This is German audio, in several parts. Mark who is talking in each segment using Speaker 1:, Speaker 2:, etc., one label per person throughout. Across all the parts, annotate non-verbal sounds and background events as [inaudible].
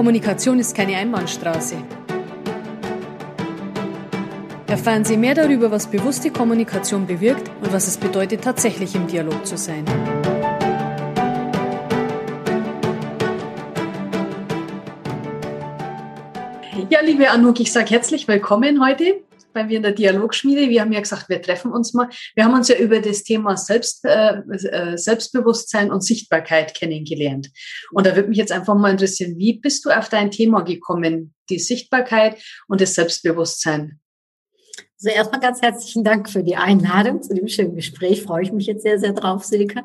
Speaker 1: Kommunikation ist keine Einbahnstraße. Erfahren Sie mehr darüber, was bewusste Kommunikation bewirkt und was es bedeutet, tatsächlich im Dialog zu sein. Ja, liebe Anouk, ich sage herzlich willkommen heute bei mir in der Dialogschmiede. Wir haben ja gesagt, wir treffen uns mal. Wir haben uns ja über das Thema Selbst, äh, äh, Selbstbewusstsein und Sichtbarkeit kennengelernt. Und da würde mich jetzt einfach mal interessieren, wie bist du auf dein Thema gekommen, die Sichtbarkeit und das Selbstbewusstsein?
Speaker 2: Also erstmal ganz herzlichen Dank für die Einladung zu dem schönen Gespräch. Freue ich mich jetzt sehr, sehr drauf, Silke.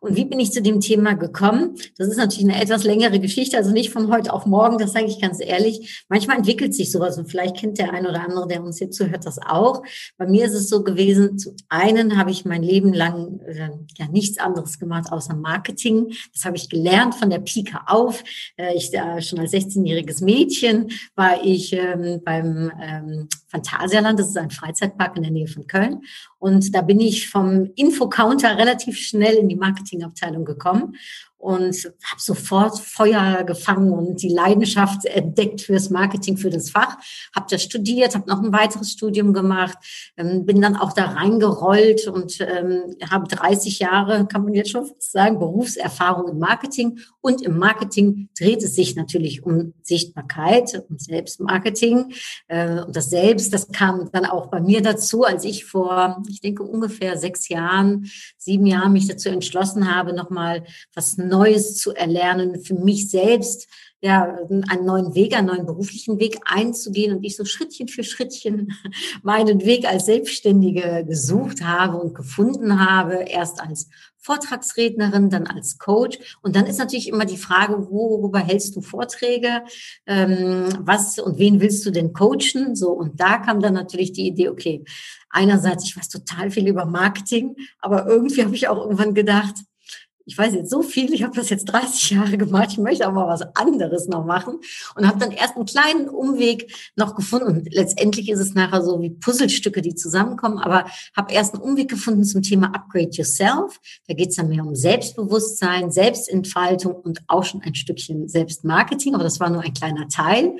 Speaker 2: Und wie bin ich zu dem Thema gekommen? Das ist natürlich eine etwas längere Geschichte, also nicht von heute auf morgen, das sage ich ganz ehrlich. Manchmal entwickelt sich sowas und vielleicht kennt der ein oder andere, der uns hier zuhört, das auch. Bei mir ist es so gewesen, zu einen habe ich mein Leben lang äh, ja nichts anderes gemacht außer Marketing. Das habe ich gelernt von der Pika auf. Äh, ich äh, schon als 16-jähriges Mädchen war ich ähm, beim ähm, Phantasialand, das ist ein Freizeitpark in der Nähe von Köln. Und da bin ich vom Infocounter relativ schnell in die Marketingabteilung gekommen und habe sofort Feuer gefangen und die Leidenschaft entdeckt fürs Marketing, für das Fach. Habe das studiert, habe noch ein weiteres Studium gemacht, ähm, bin dann auch da reingerollt und ähm, habe 30 Jahre, kann man jetzt schon sagen, Berufserfahrung im Marketing. Und im Marketing dreht es sich natürlich um Sichtbarkeit und Selbstmarketing. Äh, und das Selbst, das kam dann auch bei mir dazu, als ich vor, ich denke ungefähr sechs Jahren, sieben Jahren mich dazu entschlossen habe, nochmal was Neues zu erlernen, für mich selbst ja, einen neuen Weg, einen neuen beruflichen Weg einzugehen und ich so Schrittchen für Schrittchen [laughs] meinen Weg als Selbstständige gesucht habe und gefunden habe, erst als Vortragsrednerin, dann als Coach. Und dann ist natürlich immer die Frage, worüber hältst du Vorträge? Ähm, was und wen willst du denn coachen? So, und da kam dann natürlich die Idee, okay, einerseits, ich weiß total viel über Marketing, aber irgendwie [laughs] habe ich auch irgendwann gedacht, ich weiß jetzt so viel, ich habe das jetzt 30 Jahre gemacht, ich möchte aber was anderes noch machen und habe dann erst einen kleinen Umweg noch gefunden und letztendlich ist es nachher so wie Puzzlestücke, die zusammenkommen, aber habe erst einen Umweg gefunden zum Thema Upgrade Yourself. Da geht es dann mehr um Selbstbewusstsein, Selbstentfaltung und auch schon ein Stückchen Selbstmarketing, aber das war nur ein kleiner Teil.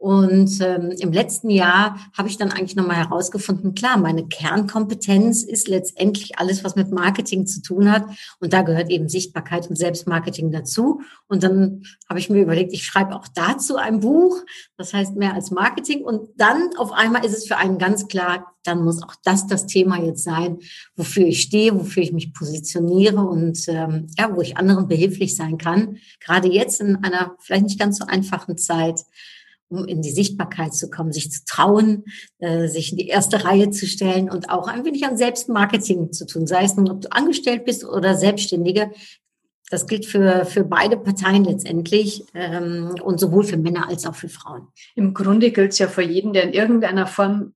Speaker 2: Und ähm, im letzten Jahr habe ich dann eigentlich nochmal herausgefunden, klar, meine Kernkompetenz ist letztendlich alles, was mit Marketing zu tun hat. Und da gehört eben Sichtbarkeit und Selbstmarketing dazu. Und dann habe ich mir überlegt, ich schreibe auch dazu ein Buch, das heißt mehr als Marketing. Und dann auf einmal ist es für einen ganz klar, dann muss auch das das Thema jetzt sein, wofür ich stehe, wofür ich mich positioniere und ähm, ja, wo ich anderen behilflich sein kann. Gerade jetzt in einer vielleicht nicht ganz so einfachen Zeit um in die Sichtbarkeit zu kommen, sich zu trauen, äh, sich in die erste Reihe zu stellen und auch ein wenig an Selbstmarketing zu tun, sei es nun, ob du angestellt bist oder Selbstständige. Das gilt für, für beide Parteien letztendlich ähm, und sowohl für Männer als auch für Frauen.
Speaker 1: Im Grunde gilt es ja für jeden, der in irgendeiner Form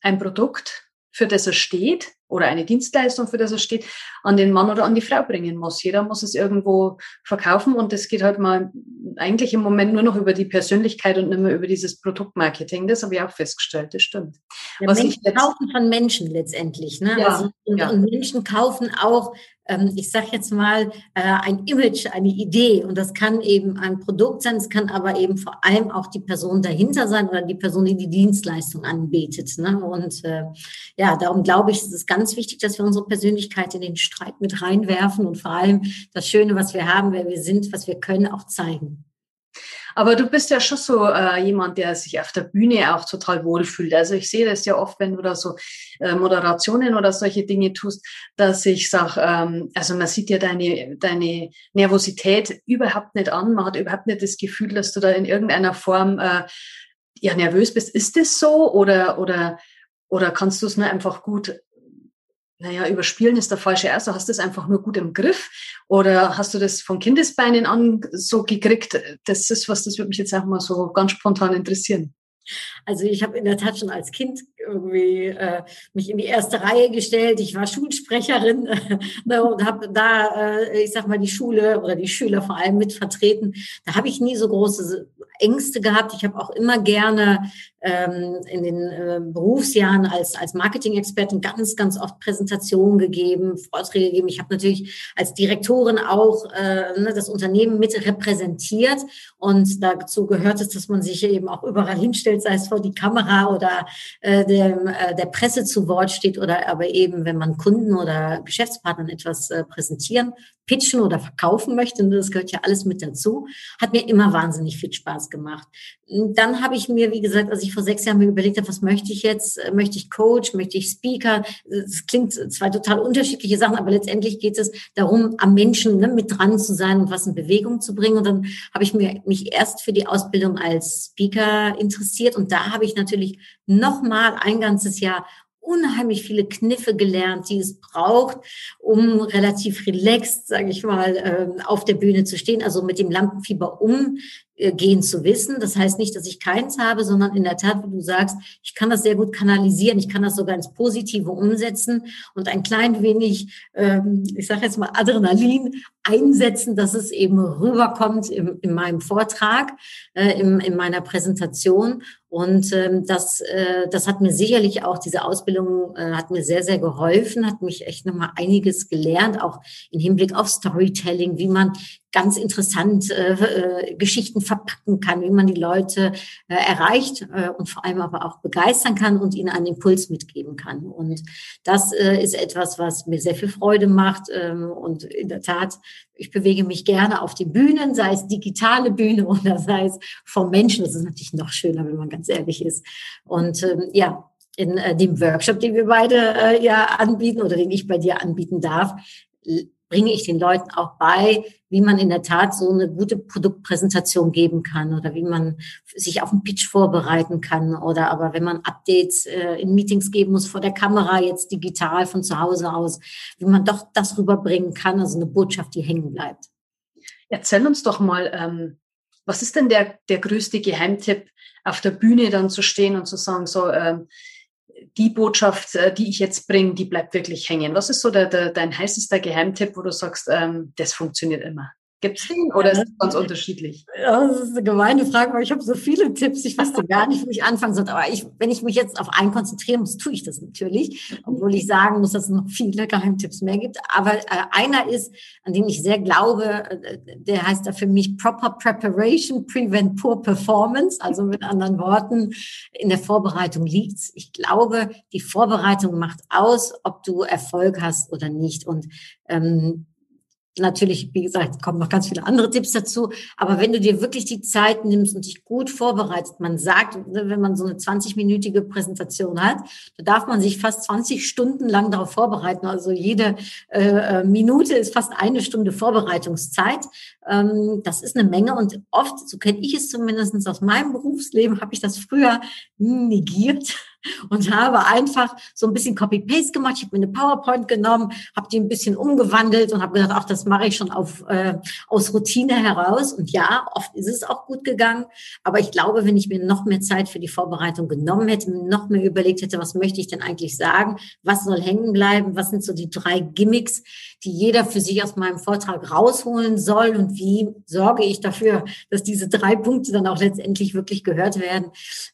Speaker 1: ein Produkt, für das er steht, oder eine Dienstleistung, für das er steht, an den Mann oder an die Frau bringen muss. Jeder muss es irgendwo verkaufen und das geht halt mal eigentlich im Moment nur noch über die Persönlichkeit und nicht mehr über dieses Produktmarketing. Das habe ich auch festgestellt, das stimmt.
Speaker 2: Ja, Was Menschen kaufen von Menschen letztendlich. Ne? Ja, also, ja. Und Menschen kaufen auch ähm, ich sage jetzt mal, äh, ein Image, eine Idee. Und das kann eben ein Produkt sein, es kann aber eben vor allem auch die Person dahinter sein oder die Person, die die Dienstleistung anbietet. Ne? Und äh, ja, darum glaube ich, ist es ganz wichtig, dass wir unsere Persönlichkeit in den Streit mit reinwerfen und vor allem das Schöne, was wir haben, wer wir sind, was wir können, auch zeigen. Aber du bist ja schon so äh, jemand, der sich auf der Bühne auch total wohlfühlt. Also ich sehe das ja oft, wenn du da so äh, Moderationen oder solche Dinge tust, dass ich sage, ähm, also man sieht ja deine, deine Nervosität überhaupt nicht an. Man hat überhaupt nicht das Gefühl, dass du da in irgendeiner Form äh, ja nervös bist. Ist das so oder, oder, oder kannst du es nur einfach gut naja, überspielen ist der falsche Erste. Hast du das einfach nur gut im Griff? Oder hast du das von Kindesbeinen an so gekriegt? Das ist was, das würde mich jetzt einfach mal so ganz spontan interessieren. Also ich habe in der Tat schon als Kind irgendwie äh, mich in die erste Reihe gestellt. Ich war Schulsprecherin [laughs] ne, und habe da, äh, ich sag mal, die Schule oder die Schüler vor allem mit vertreten. Da habe ich nie so große Ängste gehabt. Ich habe auch immer gerne ähm, in den äh, Berufsjahren als, als Marketing-Expertin ganz, ganz oft Präsentationen gegeben, Vorträge gegeben. Ich habe natürlich als Direktorin auch äh, ne, das Unternehmen mit repräsentiert und dazu gehört es, dass man sich eben auch überall hinstellt, sei es vor die Kamera oder äh, dem, äh, der Presse zu Wort steht oder aber eben, wenn man Kunden oder Geschäftspartnern etwas äh, präsentieren pitchen oder verkaufen möchte, das gehört ja alles mit dazu, hat mir immer wahnsinnig viel Spaß gemacht. Dann habe ich mir, wie gesagt, als ich vor sechs Jahren mir überlegt habe, was möchte ich jetzt? Möchte ich Coach? Möchte ich Speaker? Es klingt zwei total unterschiedliche Sachen, aber letztendlich geht es darum, am Menschen ne, mit dran zu sein und was in Bewegung zu bringen. Und dann habe ich mir, mich erst für die Ausbildung als Speaker interessiert und da habe ich natürlich nochmal ein ganzes Jahr unheimlich viele Kniffe gelernt, die es braucht, um relativ relaxed, sage ich mal, ähm, auf der Bühne zu stehen, also mit dem Lampenfieber um gehen zu wissen. Das heißt nicht, dass ich keins habe, sondern in der Tat, wie du sagst, ich kann das sehr gut kanalisieren, ich kann das sogar ins Positive umsetzen und ein klein wenig, ähm, ich sage jetzt mal, Adrenalin einsetzen, dass es eben rüberkommt im, in meinem Vortrag, äh, in, in meiner Präsentation. Und ähm, das, äh, das hat mir sicherlich auch, diese Ausbildung äh, hat mir sehr, sehr geholfen, hat mich echt nochmal einiges gelernt, auch im Hinblick auf Storytelling, wie man ganz interessant äh, äh, Geschichten verpacken kann, wie man die Leute äh, erreicht äh, und vor allem aber auch begeistern kann und ihnen einen Impuls mitgeben kann. Und das äh, ist etwas, was mir sehr viel Freude macht. Ähm, und in der Tat, ich bewege mich gerne auf den Bühnen, sei es digitale Bühne [laughs] oder sei es vom Menschen. Das ist natürlich noch schöner, wenn man ganz ehrlich ist. Und ähm, ja, in äh, dem Workshop, den wir beide äh, ja anbieten oder den ich bei dir anbieten darf, bringe ich den Leuten auch bei, wie man in der Tat so eine gute Produktpräsentation geben kann oder wie man sich auf einen Pitch vorbereiten kann oder aber wenn man Updates äh, in Meetings geben muss vor der Kamera, jetzt digital von zu Hause aus, wie man doch das rüberbringen kann, also eine Botschaft, die hängen bleibt.
Speaker 1: Erzähl uns doch mal, ähm, was ist denn der, der größte Geheimtipp, auf der Bühne dann zu stehen und zu sagen, so, ähm, die Botschaft, äh, die ich jetzt bringe, die bleibt wirklich hängen. Was ist so der, der, dein heißester Geheimtipp, wo du sagst, ähm, das funktioniert immer? Gibt es den oder ist es ganz unterschiedlich?
Speaker 2: Ja, das ist eine gemeine Frage, weil ich habe so viele Tipps, ich wüsste gar nicht, wo ich anfangen soll. Aber ich, wenn ich mich jetzt auf einen konzentrieren muss, tue ich das natürlich, obwohl ich sagen muss, dass es noch viele Geheimtipps mehr gibt. Aber äh, einer ist, an den ich sehr glaube, äh, der heißt da für mich Proper Preparation Prevent Poor Performance. Also mit anderen Worten, in der Vorbereitung liegt's. Ich glaube, die Vorbereitung macht aus, ob du Erfolg hast oder nicht. Und ähm, Natürlich, wie gesagt, kommen noch ganz viele andere Tipps dazu. Aber wenn du dir wirklich die Zeit nimmst und dich gut vorbereitet, man sagt, wenn man so eine 20-minütige Präsentation hat, da darf man sich fast 20 Stunden lang darauf vorbereiten. Also jede äh, äh, Minute ist fast eine Stunde Vorbereitungszeit. Ähm, das ist eine Menge und oft, so kenne ich es zumindest aus meinem Berufsleben, habe ich das früher negiert und habe einfach so ein bisschen Copy-Paste gemacht. Ich habe mir eine PowerPoint genommen, habe die ein bisschen umgewandelt und habe gedacht, ach, das mache ich schon auf, äh, aus Routine heraus. Und ja, oft ist es auch gut gegangen. Aber ich glaube, wenn ich mir noch mehr Zeit für die Vorbereitung genommen hätte, noch mehr überlegt hätte, was möchte ich denn eigentlich sagen, was soll hängen bleiben, was sind so die drei Gimmicks, die jeder für sich aus meinem Vortrag rausholen soll und wie sorge ich dafür, dass diese drei Punkte dann auch letztendlich wirklich gehört werden.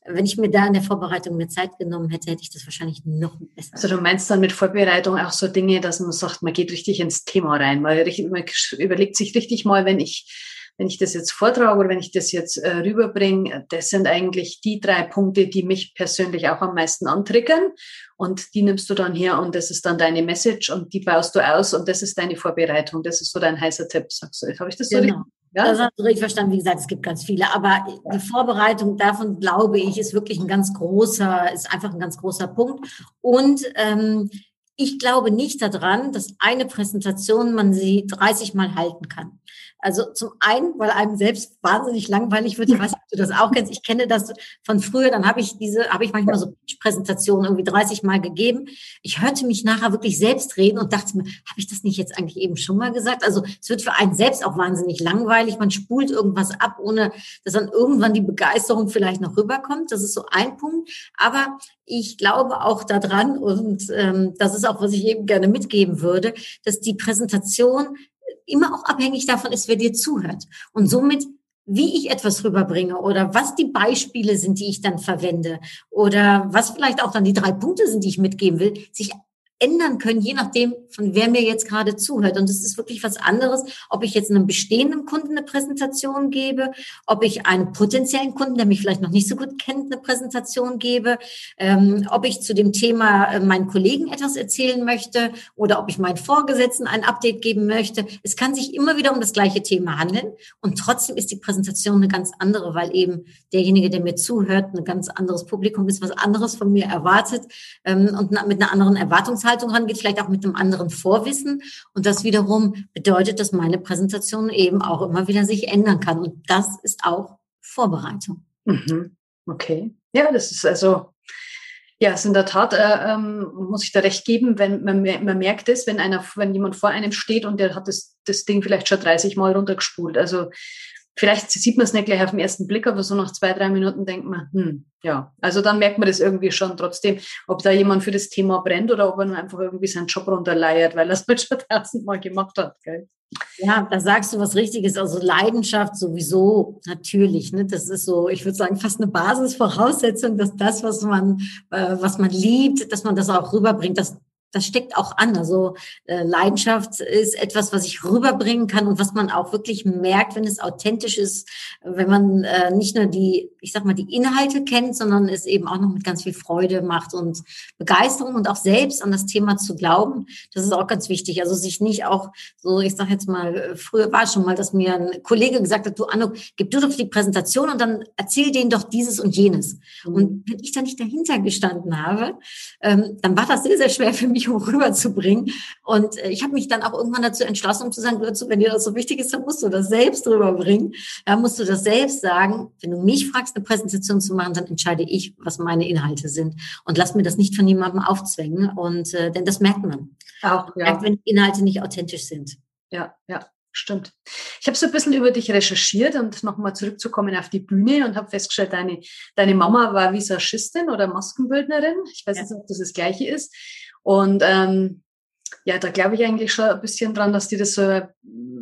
Speaker 2: Wenn ich mir da in der Vorbereitung mehr Zeit genommen hätte, hätte ich das wahrscheinlich noch besser.
Speaker 1: Also du meinst dann mit Vorbereitung auch so Dinge, dass man sagt, man geht richtig ins Thema rein, man, man überlegt sich richtig mal, wenn ich wenn ich das jetzt vortrage oder wenn ich das jetzt äh, rüberbringe, das sind eigentlich die drei Punkte, die mich persönlich auch am meisten antriggern. Und die nimmst du dann her und das ist dann deine Message und die baust du aus und das ist deine Vorbereitung. Das ist so dein heißer Tipp, sagst du. Habe ich das so
Speaker 2: genau. richtig? Ja? Das hast du richtig verstanden. Wie gesagt, es gibt ganz viele. Aber die Vorbereitung davon, glaube ich, ist wirklich ein ganz großer, ist einfach ein ganz großer Punkt. Und ähm, ich glaube nicht daran, dass eine Präsentation man sie 30 Mal halten kann. Also zum einen, weil einem selbst wahnsinnig langweilig wird. Ich weiß nicht, ob du das auch kennst. Ich kenne das von früher. Dann habe ich diese, habe ich manchmal so Präsentationen irgendwie 30 Mal gegeben. Ich hörte mich nachher wirklich selbst reden und dachte mir, habe ich das nicht jetzt eigentlich eben schon mal gesagt? Also es wird für einen selbst auch wahnsinnig langweilig. Man spult irgendwas ab, ohne dass dann irgendwann die Begeisterung vielleicht noch rüberkommt. Das ist so ein Punkt. Aber ich glaube auch daran und ähm, das ist auch, was ich eben gerne mitgeben würde, dass die Präsentation immer auch abhängig davon ist, wer dir zuhört. Und somit wie ich etwas rüberbringe oder was die Beispiele sind, die ich dann verwende oder was vielleicht auch dann die drei Punkte sind, die ich mitgeben will, sich ändern können, je nachdem, von wer mir jetzt gerade zuhört. Und es ist wirklich was anderes, ob ich jetzt einem bestehenden Kunden eine Präsentation gebe, ob ich einem potenziellen Kunden, der mich vielleicht noch nicht so gut kennt, eine Präsentation gebe, ähm, ob ich zu dem Thema äh, meinen Kollegen etwas erzählen möchte oder ob ich meinen Vorgesetzten ein Update geben möchte. Es kann sich immer wieder um das gleiche Thema handeln. Und trotzdem ist die Präsentation eine ganz andere, weil eben derjenige, der mir zuhört, ein ganz anderes Publikum ist, was anderes von mir erwartet ähm, und mit einer anderen Erwartungshaltung Erwartungshaltung rangeht, vielleicht auch mit einem anderen Vorwissen. Und das wiederum bedeutet, dass meine Präsentation eben auch immer wieder sich ändern kann. Und das ist auch Vorbereitung.
Speaker 1: Mhm. Okay. Ja, das ist also, ja, es ist in der Tat, äh, ähm, muss ich da recht geben, wenn man, man merkt es, wenn einer, wenn jemand vor einem steht und der hat das, das Ding vielleicht schon 30 Mal runtergespult. Also vielleicht sieht man es nicht gleich auf den ersten Blick, aber so nach zwei, drei Minuten denkt man, hm, ja, also dann merkt man das irgendwie schon trotzdem, ob da jemand für das Thema brennt oder ob er einfach irgendwie seinen Job runterleiert, weil er es halt schon [laughs] tausendmal gemacht hat. Gell?
Speaker 2: Ja, da sagst du was Richtiges. Also Leidenschaft sowieso natürlich. Ne? Das ist so, ich würde sagen, fast eine Basisvoraussetzung, dass das, was man, äh, was man liebt, dass man das auch rüberbringt. Das das steckt auch an. Also äh, Leidenschaft ist etwas, was ich rüberbringen kann und was man auch wirklich merkt, wenn es authentisch ist, wenn man äh, nicht nur die, ich sag mal, die Inhalte kennt, sondern es eben auch noch mit ganz viel Freude macht und Begeisterung und auch selbst an das Thema zu glauben. Das ist auch ganz wichtig. Also sich nicht auch so, ich sag jetzt mal, früher war es schon mal, dass mir ein Kollege gesagt hat, du Anno, gib du doch die Präsentation und dann erzähl denen doch dieses und jenes. Mhm. Und wenn ich da nicht dahinter gestanden habe, ähm, dann war das sehr, sehr schwer für mich mich [laughs] rüberzubringen. Und äh, ich habe mich dann auch irgendwann dazu entschlossen, um zu sagen, dazu, wenn dir das so wichtig ist, dann musst du das selbst rüberbringen. Dann musst du das selbst sagen. Wenn du mich fragst, eine Präsentation zu machen, dann entscheide ich, was meine Inhalte sind. Und lass mir das nicht von jemandem aufzwängen. Und äh, denn das merkt man. Auch, ja. Merkt, wenn die Inhalte nicht authentisch sind.
Speaker 1: Ja, ja. Stimmt. Ich habe so ein bisschen über dich recherchiert und nochmal zurückzukommen auf die Bühne und habe festgestellt, deine, deine Mama war Visagistin oder Maskenbildnerin. Ich weiß ja. nicht, ob das das Gleiche ist. Und ähm, ja, da glaube ich eigentlich schon ein bisschen dran, dass dir das so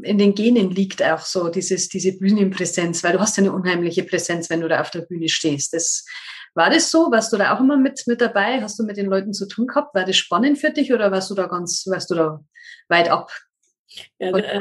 Speaker 1: in den Genen liegt, auch so dieses, diese Bühnenpräsenz, weil du hast ja eine unheimliche Präsenz, wenn du da auf der Bühne stehst. Das, war das so? Warst du da auch immer mit, mit dabei? Hast du mit den Leuten zu tun gehabt? War das spannend für dich oder warst du da ganz, warst du da weit ab
Speaker 2: ja, äh,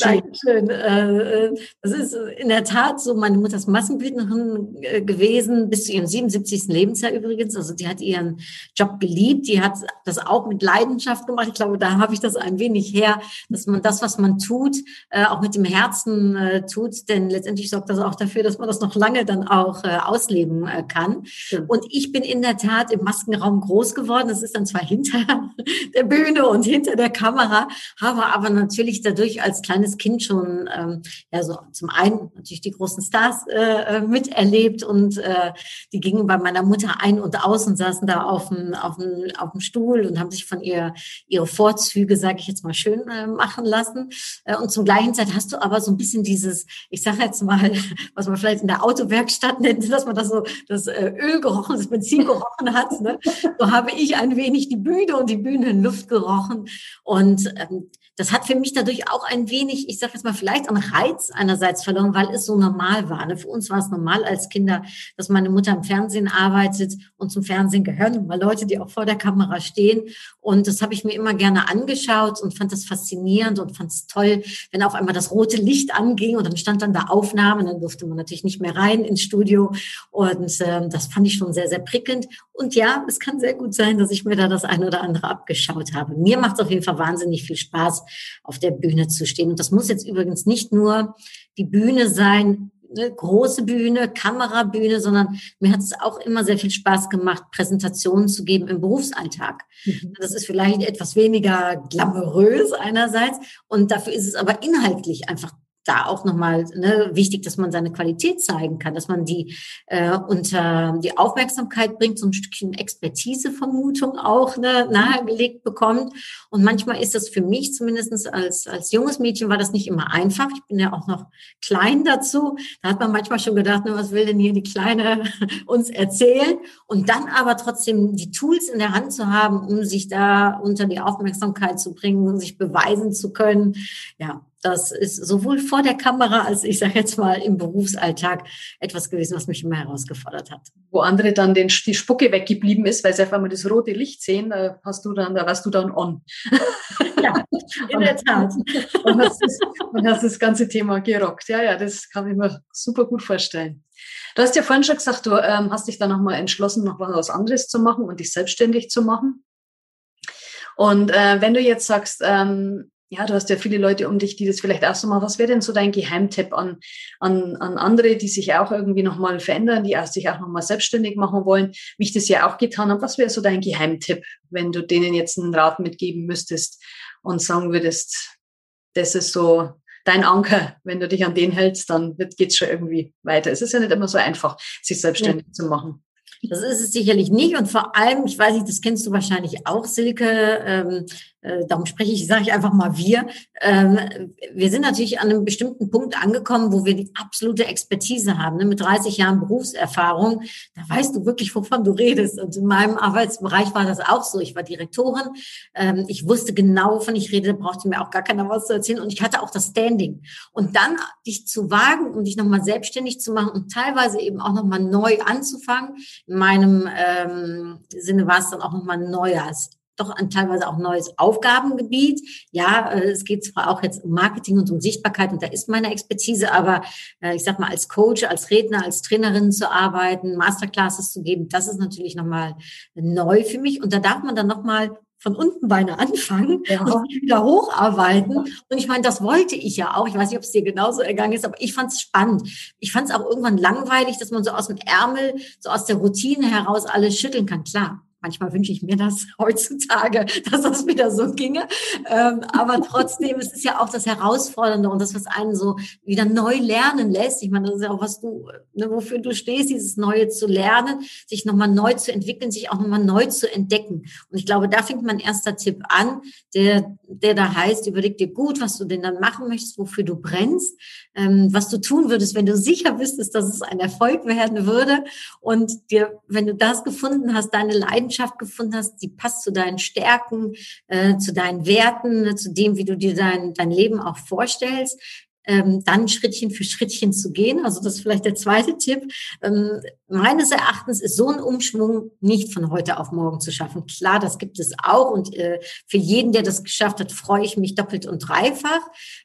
Speaker 2: Dankeschön. Äh, äh, das ist in der Tat so, meine Mutter ist Massenbildnerin äh, gewesen, bis zu ihrem 77. Lebensjahr übrigens. Also die hat ihren Job geliebt, die hat das auch mit Leidenschaft gemacht. Ich glaube, da habe ich das ein wenig her, dass man das, was man tut, äh, auch mit dem Herzen äh, tut. Denn letztendlich sorgt das auch dafür, dass man das noch lange dann auch ausleben kann. Und ich bin in der Tat im Maskenraum groß geworden. Das ist dann zwar hinter [laughs] der Bühne und hinter der Kamera, habe aber natürlich dadurch als kleines Kind schon, ähm, ja, so zum einen natürlich die großen Stars äh, miterlebt und äh, die gingen bei meiner Mutter ein und aus und saßen da auf dem, auf dem, auf dem Stuhl und haben sich von ihr ihre Vorzüge, sage ich jetzt mal, schön äh, machen lassen. Äh, und zum gleichen Zeit hast du aber so ein bisschen dieses, ich sage jetzt mal, [laughs] was man vielleicht in der Autowerkstatt nennt, dass man das so das äh, Öl gerochen, das Benzin gerochen hat. Ne? So habe ich ein wenig die Bühne und die Bühnenluft gerochen. Und ähm, das hat für mich dadurch auch ein wenig, ich sage jetzt mal, vielleicht an Reiz einerseits verloren, weil es so normal war. Ne? Für uns war es normal als Kinder, dass meine Mutter im Fernsehen arbeitet und zum Fernsehen gehören mal Leute, die auch vor der Kamera stehen. Und das habe ich mir immer gerne angeschaut und fand das faszinierend und fand es toll, wenn auf einmal das rote Licht anging und dann stand dann da Aufnahme, dann durfte man natürlich nicht mehr rein ins Studio. Und äh, das fand ich schon sehr, sehr prickelnd. Und ja, es kann sehr gut sein, dass ich mir da das eine oder andere abgeschaut habe. Mir macht es auf jeden Fall wahnsinnig viel Spaß, auf der Bühne zu stehen. Und das muss jetzt übrigens nicht nur die Bühne sein, eine große Bühne, Kamerabühne, sondern mir hat es auch immer sehr viel Spaß gemacht, Präsentationen zu geben im Berufsalltag. Mhm. Das ist vielleicht etwas weniger glamourös einerseits und dafür ist es aber inhaltlich einfach da auch nochmal ne, wichtig, dass man seine Qualität zeigen kann, dass man die äh, unter die Aufmerksamkeit bringt, so ein Stückchen Expertisevermutung auch ne, nahegelegt bekommt. Und manchmal ist das für mich zumindestens als, als junges Mädchen war das nicht immer einfach. Ich bin ja auch noch klein dazu. Da hat man manchmal schon gedacht, ne, was will denn hier die Kleine [laughs] uns erzählen? Und dann aber trotzdem die Tools in der Hand zu haben, um sich da unter die Aufmerksamkeit zu bringen, sich beweisen zu können. Ja, das ist sowohl vor der Kamera als ich sage jetzt mal im Berufsalltag etwas gewesen, was mich immer herausgefordert hat.
Speaker 1: Wo andere dann den, die Spucke weggeblieben ist, weil sie auf einmal das rote Licht sehen, da hast du dann, da warst du dann on. Ja, [laughs] in der Tat. Und hast, das, und hast das ganze Thema gerockt. Ja, ja, das kann ich mir super gut vorstellen. Du hast ja vorhin schon gesagt, du ähm, hast dich dann nochmal entschlossen, noch was anderes zu machen und dich selbstständig zu machen. Und äh, wenn du jetzt sagst, ähm, ja, du hast ja viele Leute um dich, die das vielleicht auch so machen. Was wäre denn so dein Geheimtipp an, an, an andere, die sich auch irgendwie nochmal verändern, die sich auch nochmal selbstständig machen wollen, wie ich das ja auch getan habe? Was wäre so dein Geheimtipp, wenn du denen jetzt einen Rat mitgeben müsstest und sagen würdest, das ist so dein Anker. Wenn du dich an den hältst, dann geht es schon irgendwie weiter. Es ist ja nicht immer so einfach, sich selbstständig ja. zu machen.
Speaker 2: Das ist es sicherlich nicht. Und vor allem, ich weiß nicht, das kennst du wahrscheinlich auch, Silke, ähm, äh, darum spreche ich, sage ich einfach mal wir. Ähm, wir sind natürlich an einem bestimmten Punkt angekommen, wo wir die absolute Expertise haben. Ne? Mit 30 Jahren Berufserfahrung, da weißt du wirklich, wovon du redest. Und in meinem Arbeitsbereich war das auch so. Ich war Direktorin, ähm, ich wusste genau, wovon ich rede, brauchte mir auch gar keiner was zu erzählen. Und ich hatte auch das Standing. Und dann dich zu wagen und dich nochmal selbstständig zu machen und teilweise eben auch nochmal neu anzufangen. In meinem ähm, Sinne war es dann auch nochmal ein neues doch ein teilweise auch neues Aufgabengebiet. Ja, äh, es geht zwar auch jetzt um Marketing und um Sichtbarkeit und da ist meine Expertise, aber äh, ich sag mal, als Coach, als Redner, als Trainerin zu arbeiten, Masterclasses zu geben, das ist natürlich nochmal neu für mich. Und da darf man dann nochmal von unten Beine anfangen ja. und wieder hocharbeiten. Und ich meine, das wollte ich ja auch. Ich weiß nicht, ob es dir genauso ergangen ist, aber ich fand es spannend. Ich fand es auch irgendwann langweilig, dass man so aus dem Ärmel, so aus der Routine heraus alles schütteln kann. Klar, Manchmal wünsche ich mir das [laughs] heutzutage, dass das wieder so ginge. Ähm, aber trotzdem, es ist ja auch das Herausfordernde und das, was einen so wieder neu lernen lässt. Ich meine, das ist ja auch, was du, ne, wofür du stehst, dieses Neue zu lernen, sich nochmal neu zu entwickeln, sich auch nochmal neu zu entdecken. Und ich glaube, da fängt mein erster Tipp an, der, der da heißt, überleg dir gut, was du denn dann machen möchtest, wofür du brennst, ähm, was du tun würdest, wenn du sicher bist, dass es ein Erfolg werden würde. Und dir, wenn du das gefunden hast, deine Leidenschaft, Leidenschaft gefunden hast, die passt zu deinen Stärken, äh, zu deinen Werten, ne, zu dem, wie du dir dein, dein Leben auch vorstellst, ähm, dann Schrittchen für Schrittchen zu gehen. Also das ist vielleicht der zweite Tipp. Ähm, meines Erachtens ist so ein Umschwung nicht von heute auf morgen zu schaffen. Klar, das gibt es auch und äh, für jeden, der das geschafft hat, freue ich mich doppelt und dreifach.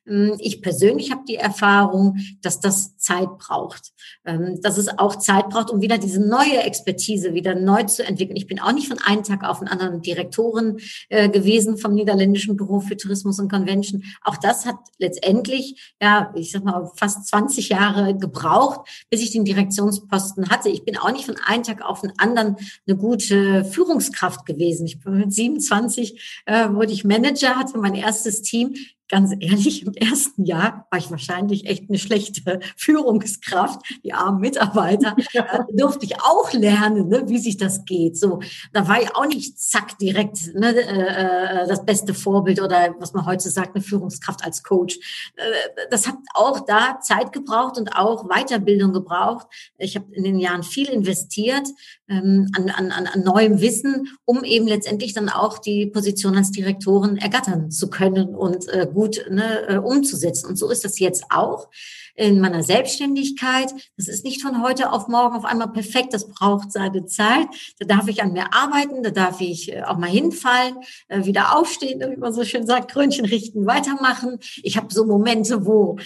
Speaker 2: Ähm, ich persönlich habe die Erfahrung, dass das Zeit braucht, ähm, dass es auch Zeit braucht, um wieder diese neue Expertise wieder neu zu entwickeln. Ich bin auch nicht von einem Tag auf den anderen Direktorin äh, gewesen vom Niederländischen Büro für Tourismus und Convention. Auch das hat letztendlich ja, ja, ich sag mal, fast 20 Jahre gebraucht, bis ich den Direktionsposten hatte. Ich bin auch nicht von einem Tag auf den anderen eine gute Führungskraft gewesen. Ich bin mit 27, äh, wurde ich Manager, hatte mein erstes Team ganz ehrlich, im ersten Jahr war ich wahrscheinlich echt eine schlechte [laughs] Führungskraft. Die armen Mitarbeiter [laughs] ja. Äh, durfte ich auch lernen, ne, wie sich das geht. So, da war ich auch nicht zack direkt ne, äh, äh, das beste Vorbild oder was man heute sagt, eine Führungskraft als Coach. Äh, das hat auch da Zeit gebraucht und auch Weiterbildung gebraucht. Ich habe in den Jahren viel investiert ähm, an, an, an neuem Wissen, um eben letztendlich dann auch die Position als Direktorin ergattern zu können und äh, gut ne, äh, umzusetzen. Und so ist das jetzt auch in meiner Selbstständigkeit. Das ist nicht von heute auf morgen auf einmal perfekt. Das braucht seine Zeit. Da darf ich an mir arbeiten. Da darf ich äh, auch mal hinfallen, äh, wieder aufstehen, wie man so schön sagt, Krönchen richten, weitermachen. Ich habe so Momente, wo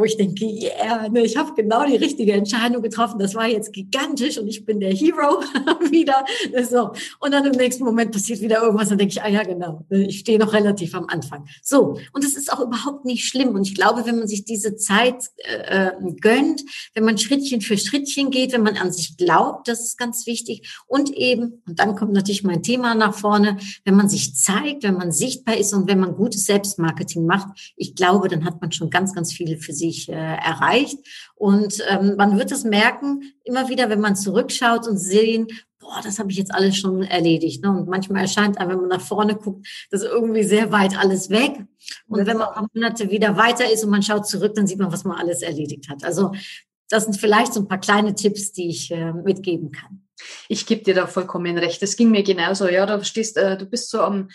Speaker 2: wo ich denke, yeah, ne, ich habe genau die richtige Entscheidung getroffen. Das war jetzt gigantisch und ich bin der Hero [laughs] wieder. So. Und dann im nächsten Moment passiert wieder irgendwas, dann denke ich, ah ja, genau, ne, ich stehe noch relativ am Anfang. So, und es ist auch überhaupt nicht schlimm. Und ich glaube, wenn man sich diese Zeit äh, äh, gönnt, wenn man Schrittchen für Schrittchen geht, wenn man an sich glaubt, das ist ganz wichtig. Und eben, und dann kommt natürlich mein Thema nach vorne, wenn man sich zeigt, wenn man sichtbar ist und wenn man gutes Selbstmarketing macht, ich glaube, dann hat man schon ganz, ganz viel für sich äh, erreicht. Und ähm, man wird es merken, immer wieder, wenn man zurückschaut und sehen, boah, das habe ich jetzt alles schon erledigt. Ne? Und manchmal erscheint einem, wenn man nach vorne guckt, das irgendwie sehr weit alles weg. Und wenn man ein paar Monate wieder weiter ist und man schaut zurück, dann sieht man, was man alles erledigt hat. Also das sind vielleicht so ein paar kleine Tipps, die ich äh, mitgeben kann.
Speaker 1: Ich gebe dir da vollkommen recht. Das ging mir genauso. Ja, du stehst, äh, du bist so am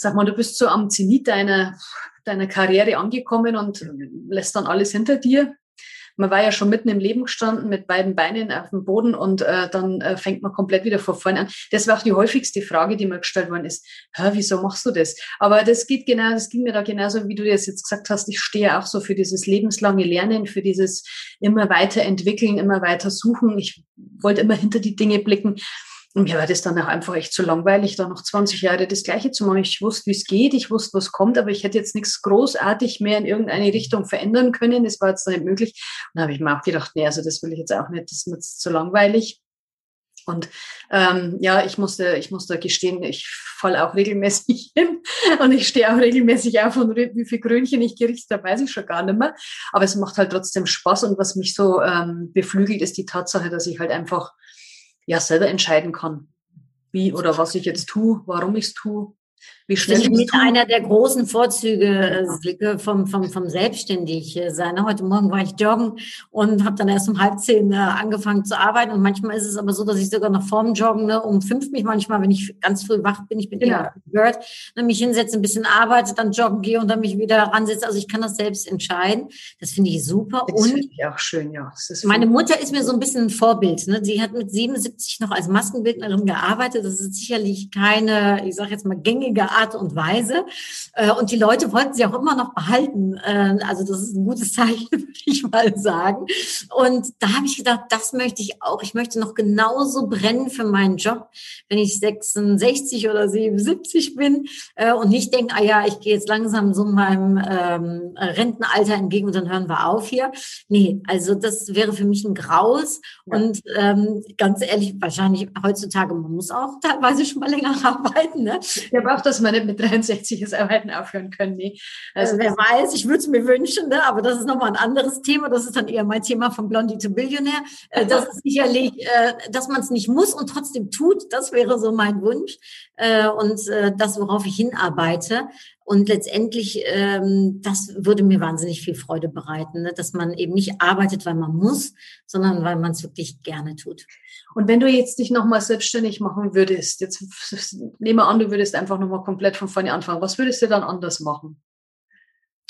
Speaker 1: sag mal, du bist so am Zenit deiner, deiner Karriere angekommen und lässt dann alles hinter dir man war ja schon mitten im Leben gestanden mit beiden Beinen auf dem Boden und äh, dann äh, fängt man komplett wieder von vorne an. Das war auch die häufigste Frage, die mir gestellt worden ist. Hä, wieso machst du das? Aber das geht genau, das ging mir da genauso, wie du das jetzt gesagt hast. Ich stehe auch so für dieses lebenslange Lernen, für dieses immer weiter entwickeln, immer weiter suchen. Ich wollte immer hinter die Dinge blicken. Und mir war das dann auch einfach echt zu langweilig, da noch 20 Jahre das Gleiche zu machen. Ich wusste, wie es geht, ich wusste, was kommt, aber ich hätte jetzt nichts großartig mehr in irgendeine Richtung verändern können. Das war jetzt nicht möglich. Und da habe ich mir auch gedacht, nee, also das will ich jetzt auch nicht, das ist mir zu langweilig. Und ähm, ja, ich musste, ich musste gestehen, ich falle auch regelmäßig [laughs] hin und ich stehe auch regelmäßig auf und wie viel Krönchen ich gerichtet habe, weiß ich schon gar nicht mehr. Aber es macht halt trotzdem Spaß und was mich so ähm, beflügelt, ist die Tatsache, dass ich halt einfach ja selber entscheiden kann, wie oder was ich jetzt tue, warum ich es tue.
Speaker 2: Wie schnell das ist mit einer der großen Vorzüge äh, vom, vom, vom Selbstständigsein. Heute Morgen war ich joggen und habe dann erst um halb zehn äh, angefangen zu arbeiten. Und manchmal ist es aber so, dass ich sogar noch vorm Joggen ne, um fünf mich manchmal, wenn ich ganz früh wach bin, ich bin ja. gehört, ne, mich hinsetze, ein bisschen arbeite, dann joggen gehe und dann mich wieder ransetze. Also ich kann das selbst entscheiden. Das finde ich super.
Speaker 1: Das finde ich auch schön, ja.
Speaker 2: meine Mutter ist mir so ein bisschen ein Vorbild. Ne? Sie hat mit 77 noch als Maskenbildnerin gearbeitet. Das ist sicherlich keine, ich sage jetzt mal, gängige Art Art und Weise. Äh, und die Leute wollten sie auch immer noch behalten. Äh, also das ist ein gutes [laughs] Zeichen, würde ich mal sagen. Und da habe ich gedacht, das möchte ich auch. Ich möchte noch genauso brennen für meinen Job, wenn ich 66 oder 77 bin äh, und nicht denke, ah ja, ich gehe jetzt langsam so meinem ähm, Rentenalter entgegen und dann hören wir auf hier. Nee, also das wäre für mich ein Graus. Ja. Und ähm, ganz ehrlich, wahrscheinlich heutzutage, man muss auch teilweise schon mal länger [laughs] arbeiten. Ne?
Speaker 1: Ich habe auch das man nicht mit 63 das Arbeiten aufhören können. Nee.
Speaker 2: Also äh, wer weiß, ich würde es mir wünschen, ne? aber das ist nochmal ein anderes Thema. Das ist dann eher mein Thema von Blondie to Billionaire. Äh, das ist sicherlich, äh, dass man es nicht muss und trotzdem tut. Das wäre so mein Wunsch äh, und äh, das, worauf ich hinarbeite. Und letztendlich, ähm, das würde mir wahnsinnig viel Freude bereiten, ne? dass man eben nicht arbeitet, weil man muss, sondern weil man es wirklich gerne tut.
Speaker 1: Und wenn du jetzt dich nochmal selbstständig machen würdest, jetzt nehmen wir an, du würdest einfach nochmal komplett von vorne anfangen, was würdest du dann anders machen?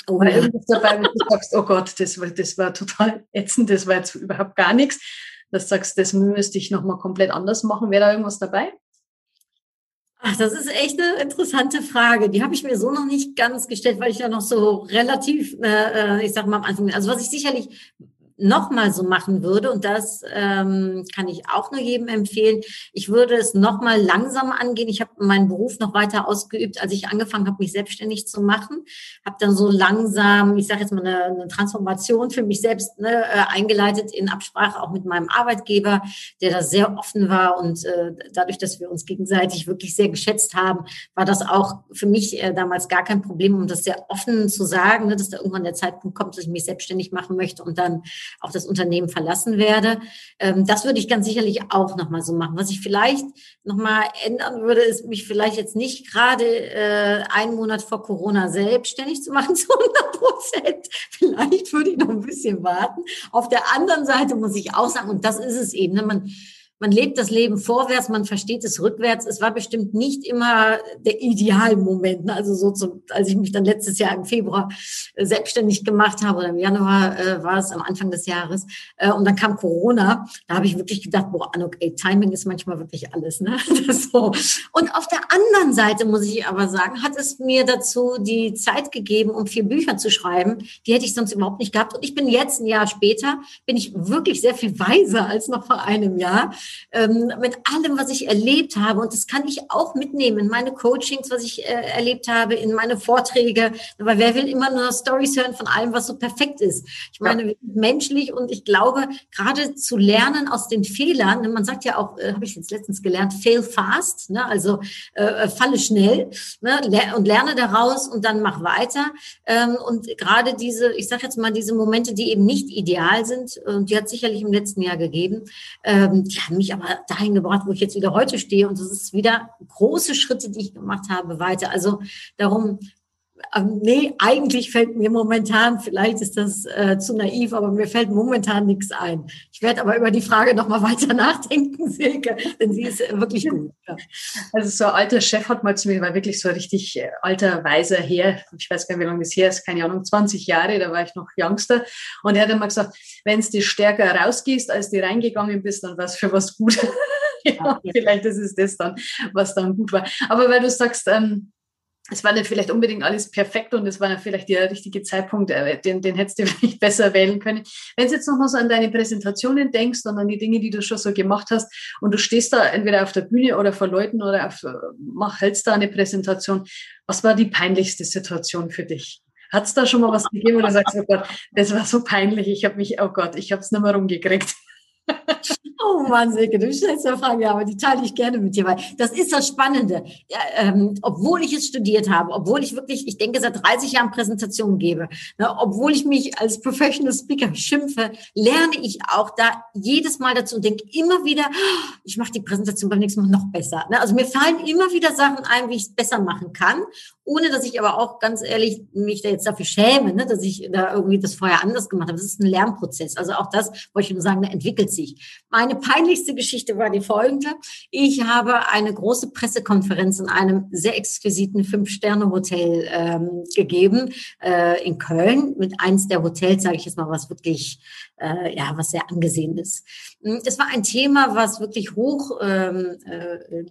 Speaker 1: Oh, Weil irgendwas dabei, wo du [laughs] sagst, oh Gott, das war, das war total ätzend, das war jetzt überhaupt gar nichts. Dass du sagst, das müsste ich nochmal komplett anders machen. Wäre da irgendwas dabei?
Speaker 2: Ach, das ist echt eine interessante Frage. Die habe ich mir so noch nicht ganz gestellt, weil ich ja noch so relativ, äh, äh ich sag mal am Anfang, also was ich sicherlich nochmal so machen würde, und das ähm, kann ich auch nur jedem empfehlen, ich würde es nochmal langsam angehen. Ich habe meinen Beruf noch weiter ausgeübt, als ich angefangen habe, mich selbstständig zu machen. Habe dann so langsam, ich sage jetzt mal, eine, eine, Transformation für mich selbst ne, äh, eingeleitet in Absprache auch mit meinem Arbeitgeber, der da sehr offen war. Und äh, dadurch, dass wir uns gegenseitig wirklich sehr geschätzt haben, war das auch für mich äh, damals gar kein Problem, um das sehr offen zu sagen, ne, dass da irgendwann der Zeitpunkt kommt, dass ich mich selbstständig machen möchte und dann auch das Unternehmen verlassen werde. Ähm, das würde ich ganz sicherlich auch nochmal so machen. Was ich vielleicht nochmal ändern würde, ist mich vielleicht jetzt nicht gerade äh, einen Monat vor Corona selbstständig zu machen [laughs] zu 100 Prozent. Vielleicht würde ich noch ein bisschen warten. Auf der anderen Seite muss ich auch sagen, und das ist es eben, ne, man man lebt das Leben vorwärts, man versteht es rückwärts. Es war bestimmt nicht immer der Idealmoment. Ne? Also so, zum, als ich mich dann letztes Jahr im Februar äh, selbstständig gemacht habe oder im Januar äh, war es am Anfang des Jahres äh, und dann kam Corona. Da habe ich wirklich gedacht, boah, Anuk, ey, Timing ist manchmal wirklich alles. Ne? [laughs] so. Und auf der anderen Seite muss ich aber sagen, hat es mir dazu die Zeit gegeben, um vier Bücher zu schreiben. Die hätte ich sonst überhaupt nicht gehabt. Und ich bin jetzt ein Jahr später, bin ich wirklich sehr viel weiser als noch vor einem Jahr ähm, mit allem, was ich erlebt habe. Und das kann ich auch mitnehmen in meine Coachings, was ich äh, erlebt habe, in meine Vorträge. Weil wer will immer nur Stories hören von allem, was so perfekt ist? Ich meine, ja. menschlich und ich glaube, gerade zu lernen aus den Fehlern, man sagt ja auch, äh, habe ich jetzt letztens gelernt, fail fast, ne? also äh, äh falle schnell ne? und lerne daraus und dann mach weiter. Ähm, und gerade diese, ich sage jetzt mal, diese Momente, die eben nicht ideal sind, und die hat sicherlich im letzten Jahr gegeben, ähm, die haben mich aber dahin gebracht, wo ich jetzt wieder heute stehe. Und das ist wieder große Schritte, die ich gemacht habe, weiter. Also darum ähm, nee, eigentlich fällt mir momentan, vielleicht ist das äh, zu naiv, aber mir fällt momentan nichts ein. Ich werde aber über die Frage nochmal [laughs] weiter nachdenken, Silke, denn sie ist äh, wirklich gut. Ja.
Speaker 1: Also so ein alter Chef hat mal zu mir, war wirklich so ein richtig äh, alter, weiser Herr, ich weiß gar nicht, wie lange das her ist, keine Ahnung, 20 Jahre, da war ich noch Youngster. Und er hat immer gesagt, wenn du stärker rausgehst, als du reingegangen bist, dann war es für was gut. [laughs] ja, vielleicht ist es das dann, was dann gut war. Aber weil du sagst, ähm, es war nicht vielleicht unbedingt alles perfekt und es war vielleicht der richtige Zeitpunkt, den, den hättest du [laughs] vielleicht besser wählen können. Wenn du jetzt nochmal so an deine Präsentationen denkst und an die Dinge, die du schon so gemacht hast und du stehst da entweder auf der Bühne oder vor Leuten oder auf, mach, hältst da eine Präsentation, was war die peinlichste Situation für dich? Hat es da schon mal was gegeben, du sagst, oh Gott, das war so peinlich, ich habe mich, oh Gott, ich habe es nicht mehr rumgekriegt. [laughs]
Speaker 2: Oh Mann, Silke, du stellst eine Frage, aber die teile ich gerne mit dir, weil das ist das Spannende. Ja, ähm, obwohl ich es studiert habe, obwohl ich wirklich, ich denke, seit 30 Jahren Präsentationen gebe, ne, obwohl ich mich als Professional Speaker schimpfe, lerne ich auch da jedes Mal dazu und denke immer wieder, ich mache die Präsentation beim nächsten Mal noch besser. Ne? Also mir fallen immer wieder Sachen ein, wie ich es besser machen kann, ohne dass ich aber auch ganz ehrlich mich da jetzt dafür schäme, ne, dass ich da irgendwie das vorher anders gemacht habe. Das ist ein Lernprozess. Also auch das wollte ich nur sagen, da entwickelt sich. Meine peinlichste Geschichte war die folgende. Ich habe eine große Pressekonferenz in einem sehr exquisiten Fünf-Sterne-Hotel ähm, gegeben äh, in Köln mit eins der Hotels, sage ich jetzt mal, was wirklich äh, ja, was sehr angesehen ist. Hm, es war ein Thema, was wirklich hoch ähm, äh,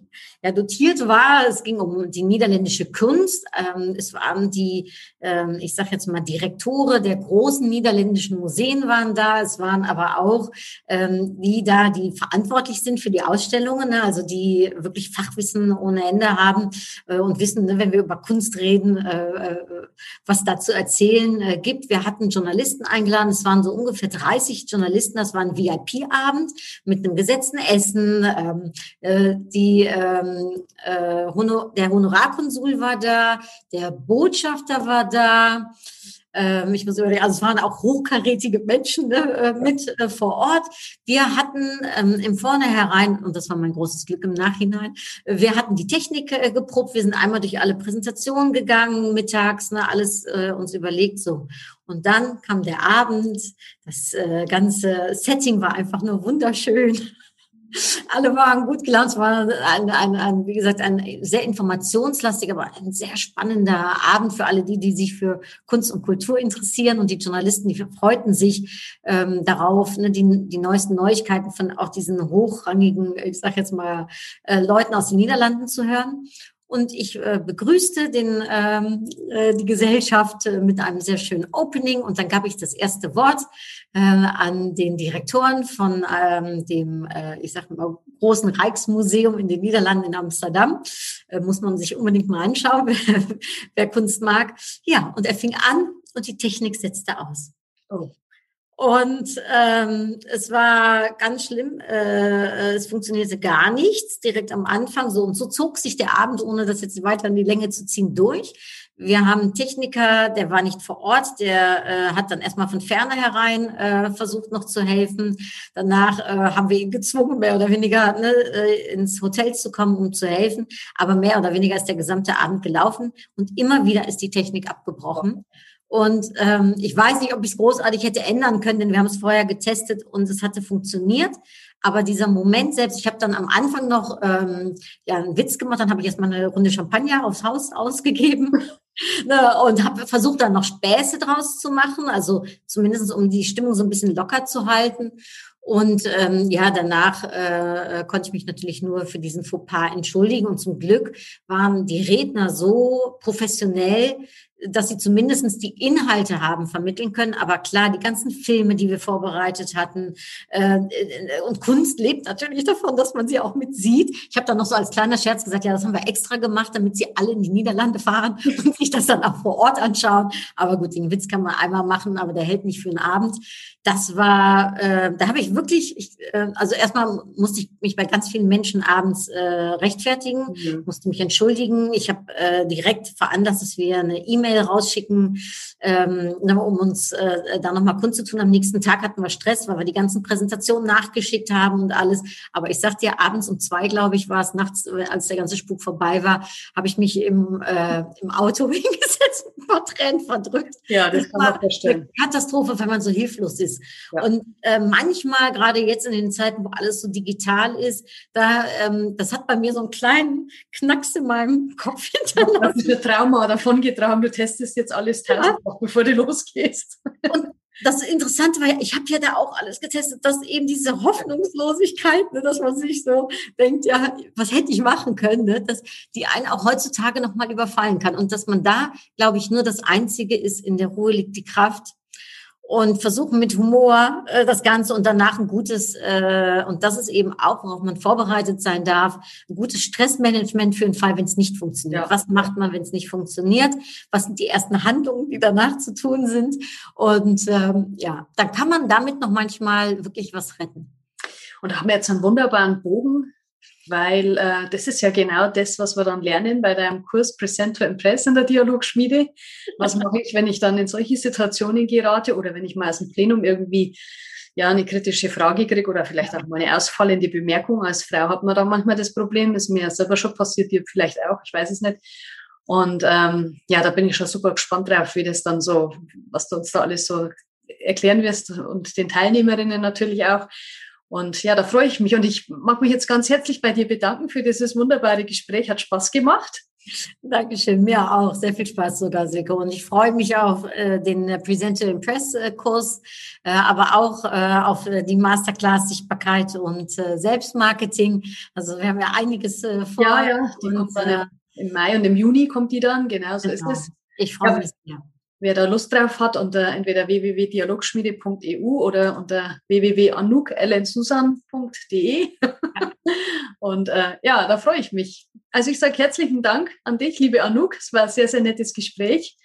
Speaker 2: ja, dotiert war. Es ging um die niederländische Kunst. Ähm, es waren die, ähm, ich sage jetzt mal, Direktore der großen niederländischen Museen waren da. Es waren aber auch ähm, die da, die verantwortlich sind für die Ausstellungen, ne? also die wirklich Fachwissen ohne Ende haben äh, und wissen, ne, wenn wir über Kunst reden, äh, äh was da zu erzählen äh, gibt. Wir hatten Journalisten eingeladen. Es waren so ungefähr 30 Journalisten. Das war ein VIP-Abend mit einem gesetzten Essen. Ähm, äh, die, ähm, äh, Honor der Honorarkonsul war da, der Botschafter war da. Ähm, ich muss überlegen, also es waren auch hochkarätige Menschen ne, äh, mit äh, vor Ort. Wir hatten ähm, im Vornherein, und das war mein großes Glück im Nachhinein, wir hatten die Technik äh, geprobt. Wir sind einmal durch alle Präsentationen gegangen, mittags, ne, alles äh, uns überlegt so. Und dann kam der Abend, das äh, ganze Setting war einfach nur wunderschön. [laughs] Alle waren gut gelaunt. Es war ein, ein, ein, wie gesagt, ein sehr informationslastiger, aber ein sehr spannender Abend für alle die, die sich für Kunst und Kultur interessieren. Und die Journalisten, die freuten sich ähm, darauf, ne, die, die neuesten Neuigkeiten von auch diesen hochrangigen, ich sage jetzt mal, äh, Leuten aus den Niederlanden zu hören. Und ich äh, begrüßte den, ähm, äh, die Gesellschaft äh, mit einem sehr schönen Opening. Und dann gab ich das erste Wort äh, an den Direktoren von ähm, dem, äh, ich sage mal, großen Rijksmuseum in den Niederlanden in Amsterdam. Äh, muss man sich unbedingt mal anschauen, [laughs] wer, wer Kunst mag. Ja, und er fing an und die Technik setzte aus. Oh. Und ähm, es war ganz schlimm. Äh, es funktionierte gar nichts direkt am Anfang. So und so zog sich der Abend, ohne das jetzt weiter in die Länge zu ziehen, durch. Wir haben einen Techniker, der war nicht vor Ort, der äh, hat dann erstmal von ferne herein äh, versucht noch zu helfen. Danach äh, haben wir ihn gezwungen, mehr oder weniger ne, äh, ins Hotel zu kommen, um zu helfen. Aber mehr oder weniger ist der gesamte Abend gelaufen und immer wieder ist die Technik abgebrochen. Und ähm, ich weiß nicht, ob ich es großartig hätte ändern können, denn wir haben es vorher getestet und es hatte funktioniert. Aber dieser Moment selbst, ich habe dann am Anfang noch ähm, ja, einen Witz gemacht, dann habe ich erstmal eine Runde Champagner aufs Haus ausgegeben [laughs] ne, und habe versucht, dann noch Späße draus zu machen, also zumindest um die Stimmung so ein bisschen locker zu halten. Und ähm, ja, danach äh, konnte ich mich natürlich nur für diesen Fauxpas entschuldigen. Und zum Glück waren die Redner so professionell, dass sie zumindestens die Inhalte haben vermitteln können. Aber klar, die ganzen Filme, die wir vorbereitet hatten, äh, und Kunst lebt natürlich davon, dass man sie auch mit sieht. Ich habe dann noch so als kleiner Scherz gesagt, ja, das haben wir extra gemacht, damit sie alle in die Niederlande fahren [laughs] und sich das dann auch vor Ort anschauen. Aber gut, den Witz kann man einmal machen, aber der hält nicht für einen Abend. Das war, äh, da habe ich wirklich, ich, äh, also erstmal musste ich mich bei ganz vielen Menschen abends äh, rechtfertigen, mhm. musste mich entschuldigen. Ich habe äh, direkt veranlasst, dass wir eine E-Mail E-Mail rausschicken, ähm, ne, um uns äh, da nochmal kundzutun. Am nächsten Tag hatten wir Stress, weil wir die ganzen Präsentationen nachgeschickt haben und alles. Aber ich sagte ja, abends um zwei, glaube ich, war es nachts, äh, als der ganze Spuk vorbei war, habe ich mich im, äh, im Auto [laughs] hingesetzt, vor Tränen verdrückt.
Speaker 1: Ja, das, das kann man verstehen.
Speaker 2: Katastrophe, wenn man so hilflos ist. Ja. Und äh, manchmal, gerade jetzt in den Zeiten, wo alles so digital ist, da, ähm, das hat bei mir so einen kleinen Knacks in meinem Kopf
Speaker 1: hinterlassen. Du hast Trauma davon getragen, du testest jetzt alles ja. bevor du losgehst.
Speaker 2: Und das Interessante war, ich habe ja da auch alles getestet, dass eben diese Hoffnungslosigkeit, ne, dass man sich so denkt, ja, was hätte ich machen können, ne, dass die einen auch heutzutage nochmal überfallen kann und dass man da, glaube ich, nur das Einzige ist, in der Ruhe liegt die Kraft, und versuchen mit Humor äh, das Ganze und danach ein gutes, äh, und das ist eben auch, worauf man vorbereitet sein darf, ein gutes Stressmanagement für den Fall, wenn es nicht funktioniert. Ja. Was macht man, wenn es nicht funktioniert? Was sind die ersten Handlungen, die danach zu tun sind? Und ähm, ja, dann kann man damit noch manchmal wirklich was retten.
Speaker 1: Und da haben wir jetzt einen wunderbaren Bogen weil äh, das ist ja genau das, was wir dann lernen bei deinem Kurs Present to Impress in der Dialogschmiede. Was mache ich, wenn ich dann in solche Situationen gerate oder wenn ich mal aus dem Plenum irgendwie ja eine kritische Frage kriege oder vielleicht auch mal eine ausfallende Bemerkung. Als Frau hat man da manchmal das Problem, ist mir selber schon passiert, dir vielleicht auch, ich weiß es nicht. Und ähm, ja, da bin ich schon super gespannt drauf, wie das dann so, was du uns da alles so erklären wirst und den Teilnehmerinnen natürlich auch. Und ja, da freue ich mich. Und ich mag mich jetzt ganz herzlich bei dir bedanken für dieses wunderbare Gespräch. Hat Spaß gemacht.
Speaker 2: Dankeschön, mir auch. Sehr viel Spaß sogar, Silke. Und ich freue mich auf äh, den Presenter Impress Kurs, äh, aber auch äh, auf die Masterclass Sichtbarkeit und äh, Selbstmarketing. Also wir haben ja einiges äh, vor.
Speaker 1: Ja, ja, die und, kommt dann äh, im Mai und im Juni kommt die dann. Genau so genau. ist es.
Speaker 2: Ich freue mich sehr
Speaker 1: wer da Lust drauf hat, unter entweder www.dialogschmiede.eu oder unter www.anukellensusan.de. [laughs] Und äh, ja, da freue ich mich. Also ich sage herzlichen Dank an dich, liebe Anouk. Es war ein sehr, sehr nettes Gespräch.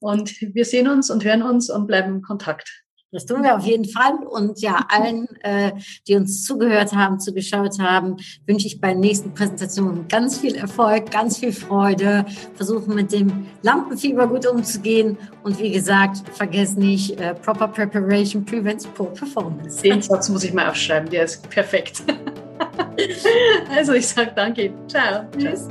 Speaker 1: Und wir sehen uns und hören uns und bleiben in Kontakt.
Speaker 2: Das tun wir auf jeden Fall. Und ja, allen, äh, die uns zugehört haben, zugeschaut haben, wünsche ich bei den nächsten Präsentationen ganz viel Erfolg, ganz viel Freude. Versuchen mit dem Lampenfieber gut umzugehen. Und wie gesagt, vergesst nicht, äh, proper preparation prevents poor performance.
Speaker 1: Den Satz muss ich mal aufschreiben, der ist perfekt. [laughs] also ich sage danke. Ciao. Tschüss.